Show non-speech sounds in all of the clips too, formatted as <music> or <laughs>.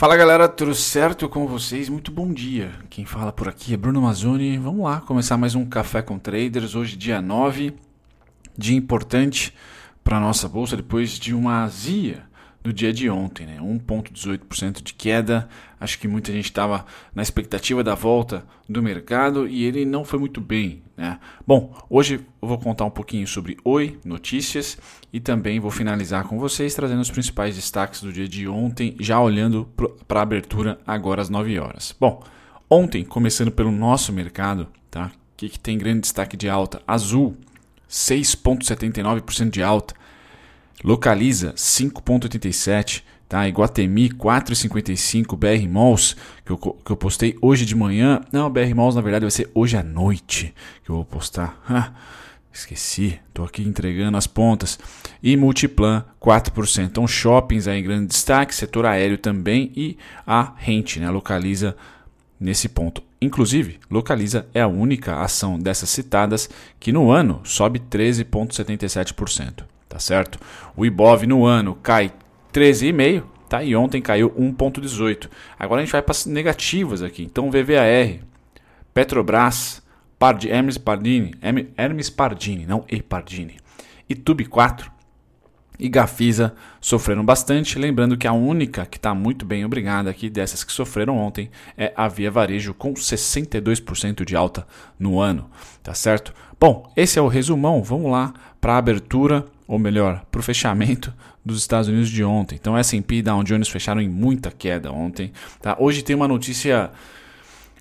Fala galera, tudo certo com vocês? Muito bom dia. Quem fala por aqui é Bruno Mazzoni. Vamos lá começar mais um Café com Traders. Hoje, dia 9, dia importante para a nossa bolsa depois de uma azia do dia de ontem, né? 1,18% de queda. Acho que muita gente estava na expectativa da volta do mercado e ele não foi muito bem. Né? Bom, hoje eu vou contar um pouquinho sobre Oi, notícias e também vou finalizar com vocês trazendo os principais destaques do dia de ontem, já olhando para a abertura agora às 9 horas. Bom, ontem, começando pelo nosso mercado, tá? O que, que tem grande destaque de alta? Azul, 6,79% de alta. Localiza 5,87, tá? Iguatemi 4,55, BR Malls, que eu, que eu postei hoje de manhã. Não, BR Malls na verdade vai ser hoje à noite que eu vou postar. <laughs> esqueci, tô aqui entregando as pontas. E Multiplan 4%. Então shoppings aí em grande destaque, setor aéreo também e a rente, né? Localiza nesse ponto. Inclusive, Localiza é a única ação dessas citadas que no ano sobe 13,77% tá certo? O Ibov no ano cai 13,5, tá? E ontem caiu 1.18. Agora a gente vai para as negativas aqui. Então VVAR, Petrobras, Pard Hermes Pardini, Hermes Pardini, não E Pardini. E Tube 4 e Gafisa sofreram bastante. Lembrando que a única que está muito bem obrigada aqui dessas que sofreram ontem é a Via Varejo com 62% de alta no ano, tá certo? Bom, esse é o resumão. Vamos lá para a abertura ou melhor, para o fechamento dos Estados Unidos de ontem. Então, S&P e Dow Jones fecharam em muita queda ontem. Tá? Hoje tem uma notícia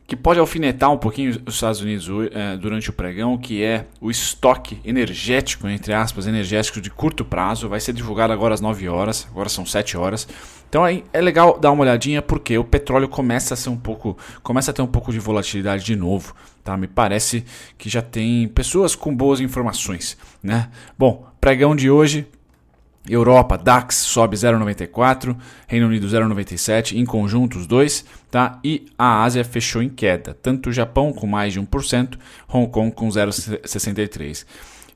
que pode alfinetar um pouquinho os Estados Unidos é, durante o pregão, que é o estoque energético, entre aspas, energético de curto prazo. Vai ser divulgado agora às 9 horas, agora são 7 horas. Então aí é legal dar uma olhadinha porque o petróleo começa a ser um pouco, começa a ter um pouco de volatilidade de novo, tá? Me parece que já tem pessoas com boas informações, né? Bom, pregão de hoje, Europa, DAX sobe 0,94, Reino Unido 0,97, em conjunto os dois, tá? E a Ásia fechou em queda, tanto o Japão com mais de 1%, Hong Kong com 0,63.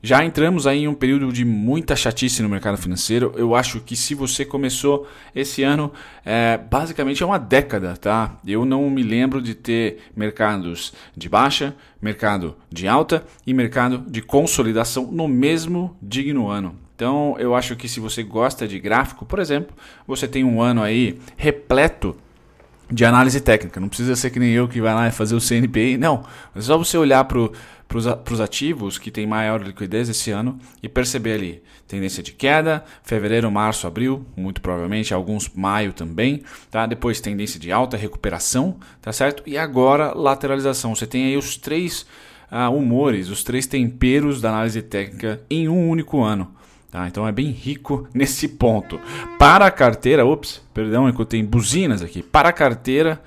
Já entramos aí em um período de muita chatice no mercado financeiro. Eu acho que se você começou esse ano, é, basicamente é uma década, tá? Eu não me lembro de ter mercados de baixa, mercado de alta e mercado de consolidação no mesmo digno ano. Então, eu acho que se você gosta de gráfico, por exemplo, você tem um ano aí repleto de análise técnica. Não precisa ser que nem eu que vai lá fazer o CNPI, não. É só você olhar para os ativos que têm maior liquidez esse ano e perceber ali tendência de queda, fevereiro, março, abril, muito provavelmente, alguns maio também, tá? Depois tendência de alta, recuperação, tá certo? E agora lateralização. Você tem aí os três uh, humores, os três temperos da análise técnica em um único ano. Tá? Então é bem rico nesse ponto. Para a carteira, ops, perdão, eu tenho buzinas aqui. Para a carteira,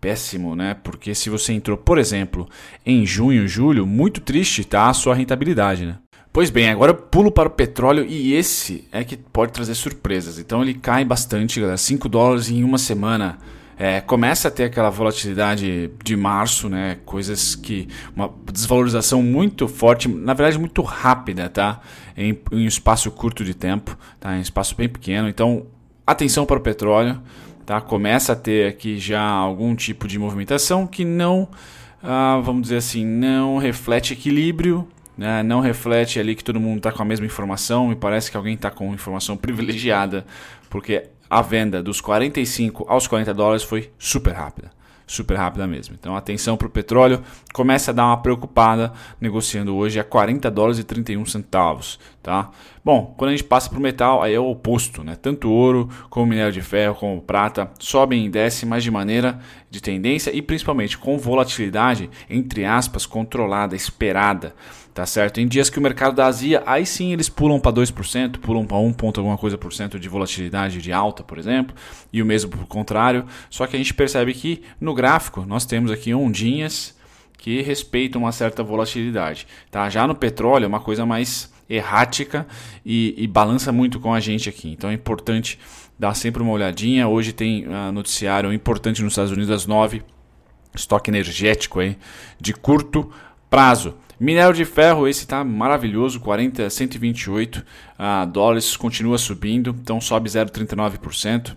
péssimo, né? Porque se você entrou, por exemplo, em junho, julho, muito triste tá a sua rentabilidade, né? Pois bem, agora eu pulo para o petróleo e esse é que pode trazer surpresas. Então ele cai bastante, galera. 5 dólares em uma semana é, começa a ter aquela volatilidade de março, né? Coisas que. Uma desvalorização muito forte, na verdade muito rápida, tá? Em, em um espaço curto de tempo, tá? Em um espaço bem pequeno. Então, atenção para o petróleo, tá? Começa a ter aqui já algum tipo de movimentação que não, ah, vamos dizer assim, não reflete equilíbrio né, não reflete ali que todo mundo está com a mesma informação. Me parece que alguém está com informação <laughs> privilegiada, porque a venda dos 45 aos 40 dólares foi super rápida. Super rápida mesmo. Então, atenção para o petróleo. Começa a dar uma preocupada negociando hoje a 40 dólares e 31 centavos. Tá? Bom, quando a gente passa para o metal, aí é o oposto. Né? Tanto ouro, como minério de ferro, como prata sobem e descem, mas de maneira de tendência e principalmente com volatilidade, entre aspas, controlada, esperada tá certo? Em dias que o mercado da Ásia, aí sim eles pulam para 2%, pulam para 1 ponto alguma coisa por cento de volatilidade de alta, por exemplo, e o mesmo por contrário. Só que a gente percebe que no gráfico nós temos aqui ondinhas que respeitam uma certa volatilidade, tá? Já no petróleo é uma coisa mais errática e, e balança muito com a gente aqui. Então é importante dar sempre uma olhadinha. Hoje tem uh, noticiário importante nos Estados Unidos às 9 estoque energético aí de curto prazo. Minério de ferro, esse está maravilhoso, 40, 128 uh, dólares, continua subindo, então sobe 0,39%.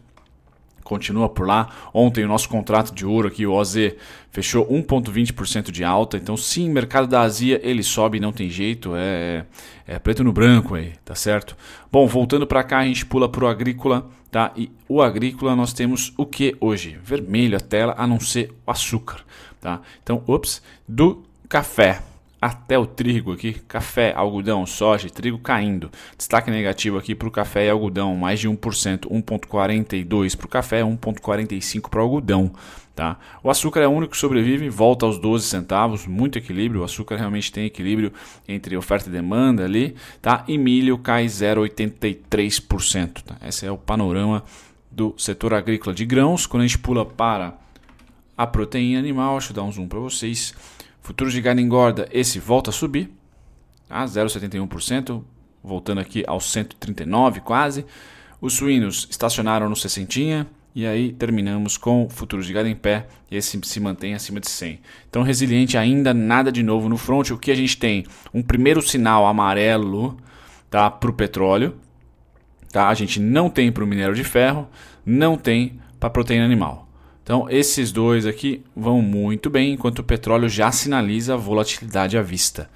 continua por lá. Ontem o nosso contrato de ouro aqui, o OZ, fechou 1,20% de alta. Então, sim, mercado da Ásia ele sobe, não tem jeito, é, é preto no branco aí, tá certo? Bom, voltando para cá, a gente pula para o agrícola, tá? E o agrícola nós temos o que hoje? Vermelho a tela, a não ser o açúcar, tá? Então, ops, do café até o trigo aqui, café, algodão, soja, trigo caindo. Destaque negativo aqui para o café e algodão, mais de 1%, 1,42% para o café, 1,45% para o algodão. Tá? O açúcar é o único que sobrevive, volta aos 12 centavos, muito equilíbrio. O açúcar realmente tem equilíbrio entre oferta e demanda ali. Tá? E milho cai 0,83%. Tá? Esse é o panorama do setor agrícola de grãos. Quando a gente pula para a proteína animal, deixa eu dar um zoom para vocês. Futuros de gado engorda, esse volta a subir, tá? 0,71%, voltando aqui aos 139 quase. Os suínos estacionaram no 60 e aí terminamos com futuros de gado em pé, esse se mantém acima de 100. Então resiliente ainda, nada de novo no front. O que a gente tem? Um primeiro sinal amarelo tá, para o petróleo. Tá? A gente não tem para o minério de ferro, não tem para proteína animal. Então, esses dois aqui vão muito bem, enquanto o petróleo já sinaliza volatilidade à vista.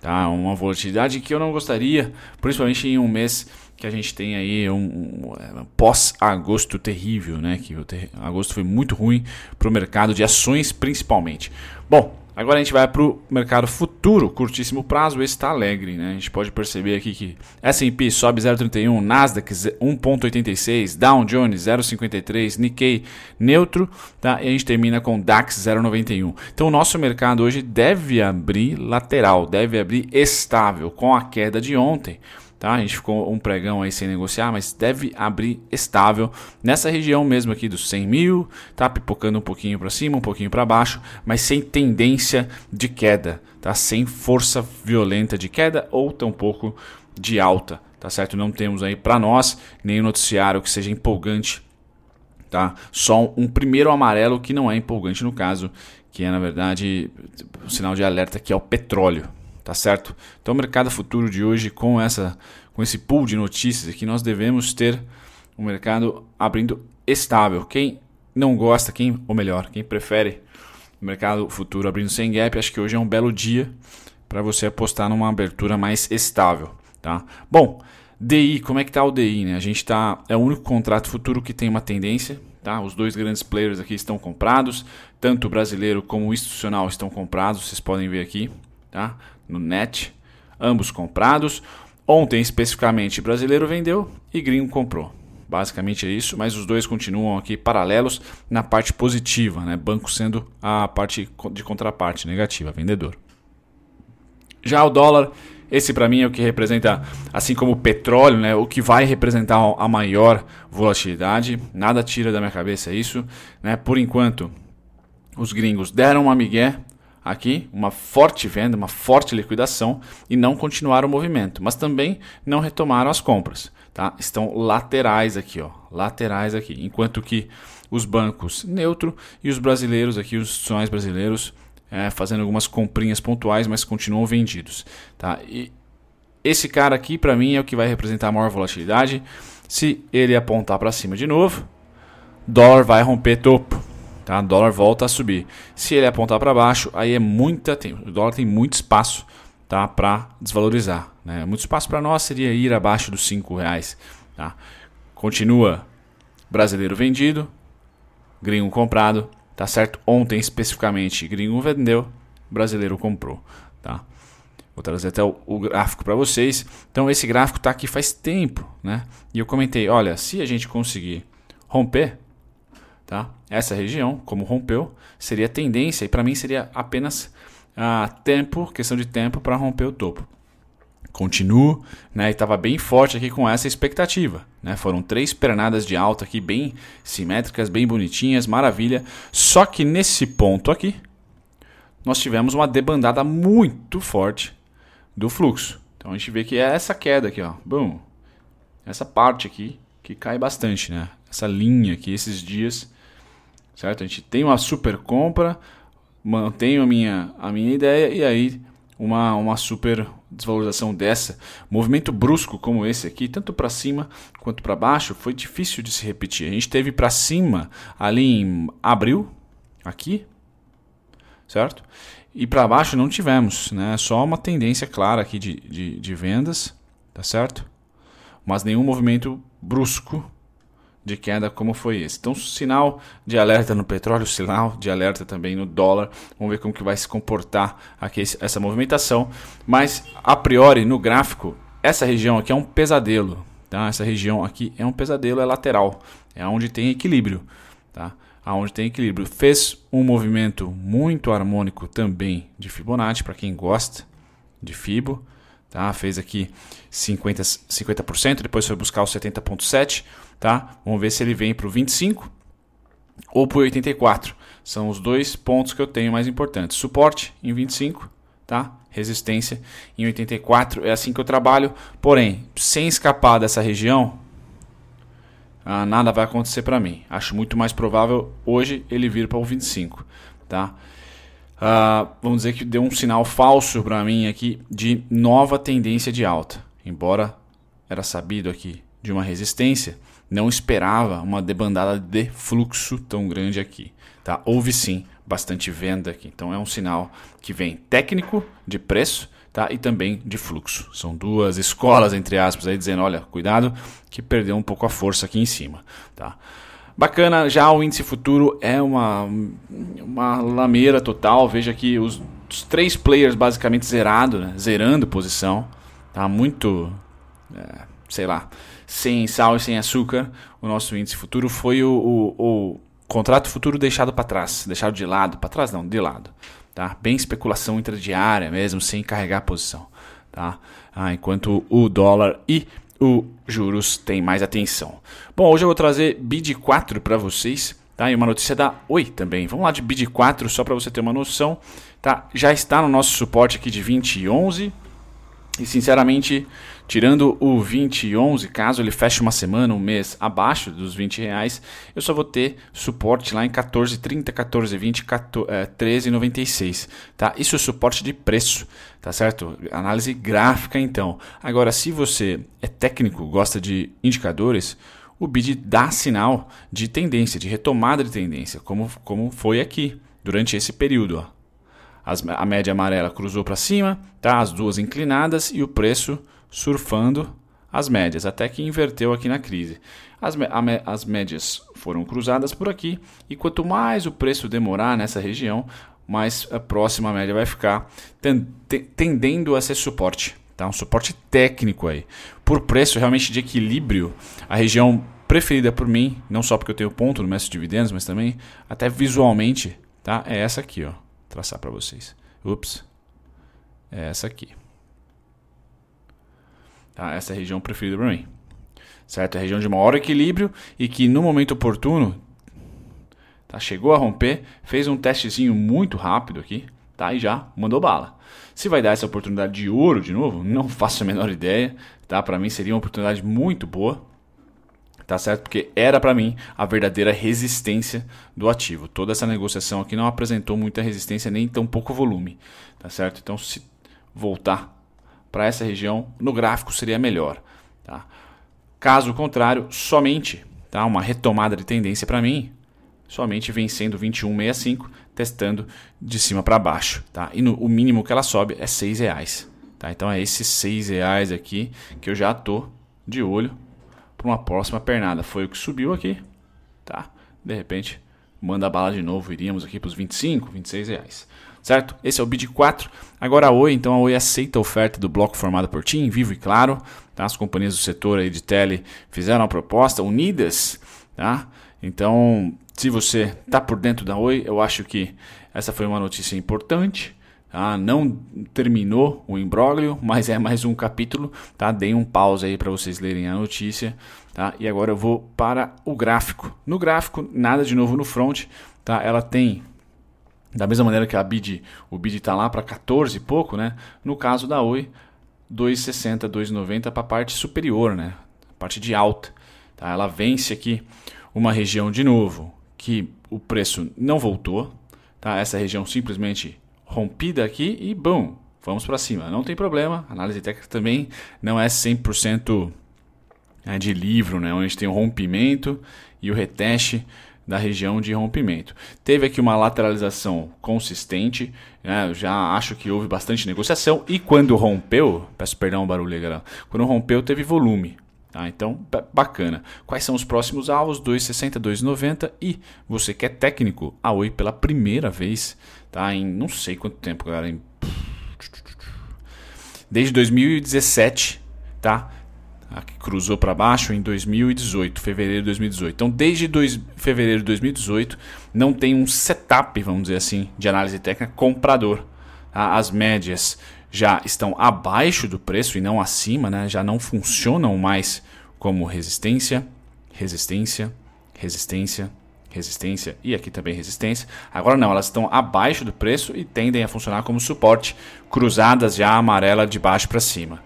Tá? Uma volatilidade que eu não gostaria, principalmente em um mês que a gente tem aí um, um pós-agosto terrível, né? Que ter, agosto foi muito ruim para o mercado de ações, principalmente. Bom, Agora a gente vai para o mercado futuro, curtíssimo prazo, esse está alegre. Né? A gente pode perceber aqui que S&P sobe 0,31, Nasdaq 1,86, Dow Jones 0,53, Nikkei neutro, tá? e a gente termina com DAX 0,91. Então o nosso mercado hoje deve abrir lateral, deve abrir estável com a queda de ontem. Tá? A gente ficou um pregão aí sem negociar, mas deve abrir estável nessa região mesmo aqui dos 100 mil, tá pipocando um pouquinho para cima, um pouquinho para baixo, mas sem tendência de queda, tá? Sem força violenta de queda ou tampouco de alta, tá certo? Não temos aí para nós nenhum noticiário que seja empolgante, tá? Só um primeiro amarelo que não é empolgante no caso, que é na verdade o sinal de alerta que é o petróleo, tá certo? Então o mercado futuro de hoje com essa com esse pool de notícias aqui nós devemos ter um mercado abrindo estável. Quem não gosta, quem ou melhor, quem prefere o mercado futuro abrindo sem gap, acho que hoje é um belo dia para você apostar numa abertura mais estável, tá? Bom, DI, como é que tá o DI, né? A gente tá é o único contrato futuro que tem uma tendência, tá? Os dois grandes players aqui estão comprados, tanto o brasileiro como o institucional estão comprados, vocês podem ver aqui, tá? No net, ambos comprados. Ontem, especificamente, brasileiro vendeu e gringo comprou. Basicamente é isso, mas os dois continuam aqui paralelos na parte positiva, né? banco sendo a parte de contraparte negativa, vendedor. Já o dólar, esse para mim é o que representa, assim como o petróleo, né? o que vai representar a maior volatilidade. Nada tira da minha cabeça isso. Né? Por enquanto, os gringos deram uma migué, aqui uma forte venda, uma forte liquidação e não continuaram o movimento, mas também não retomaram as compras, tá? Estão laterais aqui, ó, laterais aqui, enquanto que os bancos neutro e os brasileiros aqui, os institucionais brasileiros é, fazendo algumas comprinhas pontuais, mas continuam vendidos, tá? E esse cara aqui para mim é o que vai representar a maior volatilidade. Se ele apontar para cima de novo, dólar vai romper topo, Tá? O dólar volta a subir. Se ele apontar para baixo, aí é muita tempo. O dólar tem muito espaço tá? para desvalorizar. Né? Muito espaço para nós seria ir abaixo dos 5 reais. Tá? Continua brasileiro vendido, gringo comprado. Tá certo? Ontem especificamente, gringo vendeu, brasileiro comprou. Tá? Vou trazer até o, o gráfico para vocês. Então esse gráfico está aqui faz tempo, né? E eu comentei, olha, se a gente conseguir romper Tá? Essa região, como rompeu, seria tendência e para mim seria apenas ah, tempo, questão de tempo para romper o topo. Continuo, né, e estava bem forte aqui com essa expectativa. Né? Foram três pernadas de alta aqui, bem simétricas, bem bonitinhas, maravilha. Só que nesse ponto aqui, nós tivemos uma debandada muito forte do fluxo. Então a gente vê que é essa queda aqui, ó, essa parte aqui que cai bastante, né? Essa linha aqui, esses dias certo? A gente tem uma super compra, mantenho a minha, a minha ideia e aí uma, uma super desvalorização dessa, movimento brusco como esse aqui, tanto para cima quanto para baixo, foi difícil de se repetir. A gente teve para cima ali em abril, aqui, certo? E para baixo não tivemos, né? Só uma tendência clara aqui de, de, de vendas, tá certo? Mas nenhum movimento brusco de queda como foi esse. Então, sinal de alerta no petróleo, sinal de alerta também no dólar. Vamos ver como que vai se comportar aqui essa movimentação. Mas, a priori, no gráfico, essa região aqui é um pesadelo. Tá? Essa região aqui é um pesadelo, é lateral. É onde tem equilíbrio. Tá? Aonde tem equilíbrio. Fez um movimento muito harmônico também de Fibonacci, para quem gosta de Fibo. Tá? Fez aqui 50%, 50%, depois foi buscar o 70,7%. Tá? Vamos ver se ele vem para o 25 ou para o 84. São os dois pontos que eu tenho mais importantes. Suporte em 25, tá? resistência em 84. É assim que eu trabalho. Porém, sem escapar dessa região, ah, nada vai acontecer para mim. Acho muito mais provável hoje ele vir para o 25. Tá? Ah, vamos dizer que deu um sinal falso para mim aqui de nova tendência de alta. Embora era sabido aqui de uma resistência, não esperava uma debandada de fluxo tão grande aqui. Tá? Houve sim bastante venda aqui. Então é um sinal que vem técnico de preço tá? e também de fluxo. São duas escolas, entre aspas, aí dizendo: olha, cuidado que perdeu um pouco a força aqui em cima. Tá? Bacana, já o índice futuro é uma, uma lameira total. Veja aqui os, os três players basicamente zerado, né? zerando posição. Tá muito, é, sei lá, sem sal e sem açúcar, o nosso índice futuro foi o, o, o contrato futuro deixado para trás, deixado de lado, para trás não, de lado, tá? Bem especulação intradiária mesmo, sem carregar a posição, tá? Ah, enquanto o dólar e o juros têm mais atenção. Bom, hoje eu vou trazer BID 4 para vocês, tá? E uma notícia da Oi também. Vamos lá de BID 4 só para você ter uma noção, tá? Já está no nosso suporte aqui de 2011 e sinceramente Tirando o 2011, caso ele feche uma semana, um mês abaixo dos 20 reais, eu só vou ter suporte lá em 14,30, 14,20, 13,96. Tá? Isso é suporte de preço, tá certo? Análise gráfica então. Agora, se você é técnico, gosta de indicadores, o BID dá sinal de tendência, de retomada de tendência, como, como foi aqui durante esse período. Ó. As, a média amarela cruzou para cima, tá? as duas inclinadas e o preço surfando as médias, até que inverteu aqui na crise. As, as médias foram cruzadas por aqui, e quanto mais o preço demorar nessa região, mais a próxima média vai ficar, tendendo a ser suporte. Tá? Um suporte técnico aí. Por preço realmente de equilíbrio, a região preferida por mim, não só porque eu tenho ponto no mestre de dividendos, mas também até visualmente, tá? é essa aqui. Ó. Traçar para vocês. Ups. É essa aqui. Tá? Essa é a região preferida para mim. Certo? É a região de maior equilíbrio e que no momento oportuno tá? chegou a romper, fez um testezinho muito rápido aqui tá? e já mandou bala. Se vai dar essa oportunidade de ouro de novo, não <laughs> faço a menor ideia. Tá? Para mim seria uma oportunidade muito boa. Tá certo? Porque era para mim a verdadeira resistência do ativo. Toda essa negociação aqui não apresentou muita resistência nem tão pouco volume, tá certo? Então se voltar para essa região, no gráfico seria melhor. Tá? Caso contrário, somente tá? uma retomada de tendência para mim, somente vencendo 21,65, testando de cima para baixo. Tá? E no, o mínimo que ela sobe é R$ reais. Tá? Então é esses R$ reais aqui que eu já tô de olho para uma próxima pernada. Foi o que subiu aqui. Tá? De repente, manda a bala de novo, iríamos aqui para os 25, 26 reais certo? Esse é o BID 4. Agora a Oi, então a Oi aceita a oferta do bloco formado por TIM, Vivo e Claro. Tá? As companhias do setor aí de tele fizeram a proposta, unidas, tá? Então, se você está por dentro da Oi, eu acho que essa foi uma notícia importante. Tá? Não terminou o imbróglio, <laughs> mas é mais um capítulo. Tá? Dei um pause aí para vocês lerem a notícia. Tá? E agora eu vou para o gráfico. No gráfico, nada de novo no front. Tá? Ela tem da mesma maneira que a BID, o BID está lá para 14 e pouco, né? No caso da Oi, 2,60, 2,90 para a parte superior, né? A parte de alta. Tá? Ela vence aqui uma região de novo que o preço não voltou, tá? Essa região simplesmente rompida aqui e bom, vamos para cima. Não tem problema, análise técnica também não é 100% né, de livro, né, onde tem o rompimento e o reteste da região de rompimento. Teve aqui uma lateralização consistente, né, já acho que houve bastante negociação e quando rompeu, peço perdão o barulho galera, quando rompeu teve volume. Tá? Então, bacana. Quais são os próximos alvos? 2,60, 2,90 e você que é técnico, a Oi pela primeira vez, tá? Em não sei quanto tempo, galera, em... desde 2017, tá? Aqui cruzou para baixo em 2018, fevereiro de 2018. Então, desde dois, fevereiro de 2018, não tem um setup, vamos dizer assim, de análise técnica comprador. Tá? As médias já estão abaixo do preço e não acima, né? já não funcionam mais como resistência, resistência, resistência, resistência e aqui também resistência. Agora não, elas estão abaixo do preço e tendem a funcionar como suporte, cruzadas já amarela de baixo para cima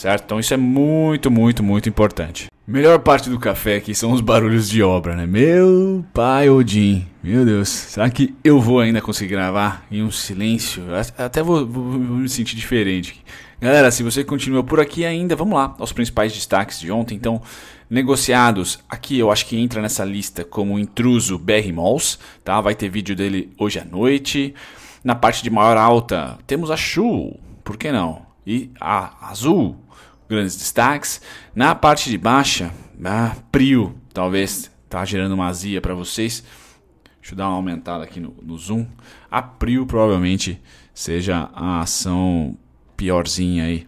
certo? Então isso é muito, muito, muito importante. Melhor parte do café aqui são os barulhos de obra, né? Meu pai Odin, meu Deus, será que eu vou ainda conseguir gravar em um silêncio? Eu até vou, vou, vou me sentir diferente. Galera, se você continua por aqui ainda, vamos lá aos principais destaques de ontem. Então, negociados, aqui eu acho que entra nessa lista como intruso BR Malls, tá? Vai ter vídeo dele hoje à noite. Na parte de maior alta, temos a Shu, por que não? E a Azul, grandes destaques. Na parte de baixa, a Prio, talvez tá gerando uma azia para vocês. Deixa eu dar uma aumentada aqui no, no zoom. A Prio provavelmente seja a ação piorzinha aí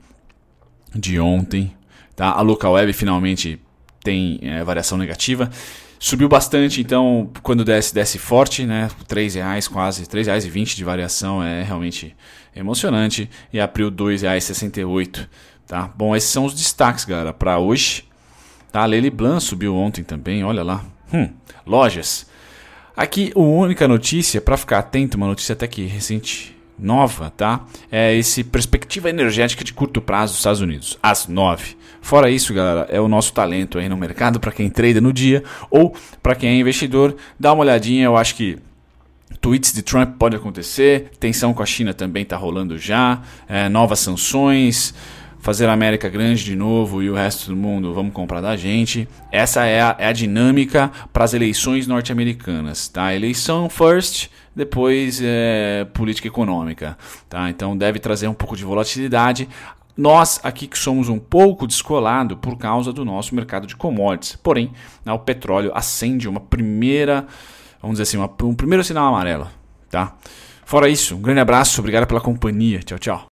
de ontem. Tá? A Local Web finalmente tem é, variação negativa. Subiu bastante, então quando desce, desce forte, né? 3 reais quase, 3 reais e 20 de variação é realmente emocionante. E abriu 2 reais 68 Tá? Bom, esses são os destaques, galera, para hoje. Tá? A Lely Blanc subiu ontem também, olha lá. Hum, lojas. Aqui, a única notícia, para ficar atento, uma notícia até que recente, nova, tá? É esse perspectiva energética de curto prazo dos Estados Unidos, às 9. Fora isso, galera, é o nosso talento aí no mercado para quem trade no dia ou para quem é investidor, dá uma olhadinha, eu acho que tweets de Trump pode acontecer, tensão com a China também está rolando já, é, novas sanções, fazer a América grande de novo e o resto do mundo vamos comprar da gente. Essa é a, é a dinâmica para as eleições norte-americanas. Tá? Eleição first, depois é, política econômica. Tá? Então deve trazer um pouco de volatilidade. Nós aqui que somos um pouco descolado por causa do nosso mercado de commodities. Porém, né, o petróleo acende uma primeira, vamos dizer assim, uma, um primeiro sinal amarelo. Tá? Fora isso, um grande abraço, obrigado pela companhia. Tchau, tchau.